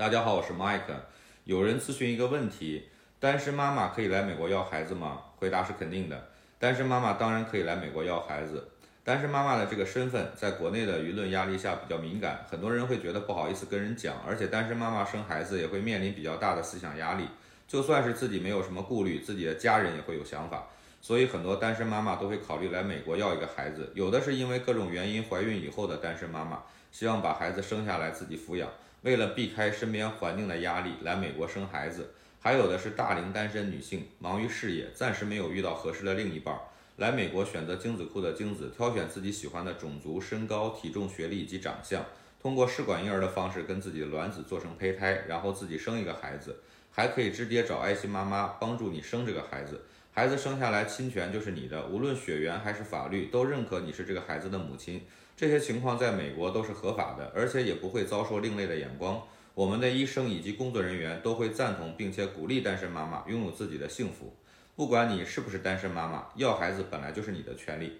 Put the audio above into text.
大家好，我是 Mike。有人咨询一个问题：单身妈妈可以来美国要孩子吗？回答是肯定的。单身妈妈当然可以来美国要孩子。单身妈妈的这个身份，在国内的舆论压力下比较敏感，很多人会觉得不好意思跟人讲，而且单身妈妈生孩子也会面临比较大的思想压力。就算是自己没有什么顾虑，自己的家人也会有想法，所以很多单身妈妈都会考虑来美国要一个孩子。有的是因为各种原因怀孕以后的单身妈妈，希望把孩子生下来自己抚养。为了避开身边环境的压力，来美国生孩子；还有的是大龄单身女性，忙于事业，暂时没有遇到合适的另一半，来美国选择精子库的精子，挑选自己喜欢的种族、身高、体重、学历以及长相，通过试管婴儿的方式跟自己的卵子做成胚胎，然后自己生一个孩子，还可以直接找爱心妈妈帮助你生这个孩子。孩子生下来亲权就是你的，无论血缘还是法律都认可你是这个孩子的母亲。这些情况在美国都是合法的，而且也不会遭受另类的眼光。我们的医生以及工作人员都会赞同并且鼓励单身妈妈拥有自己的幸福。不管你是不是单身妈妈，要孩子本来就是你的权利。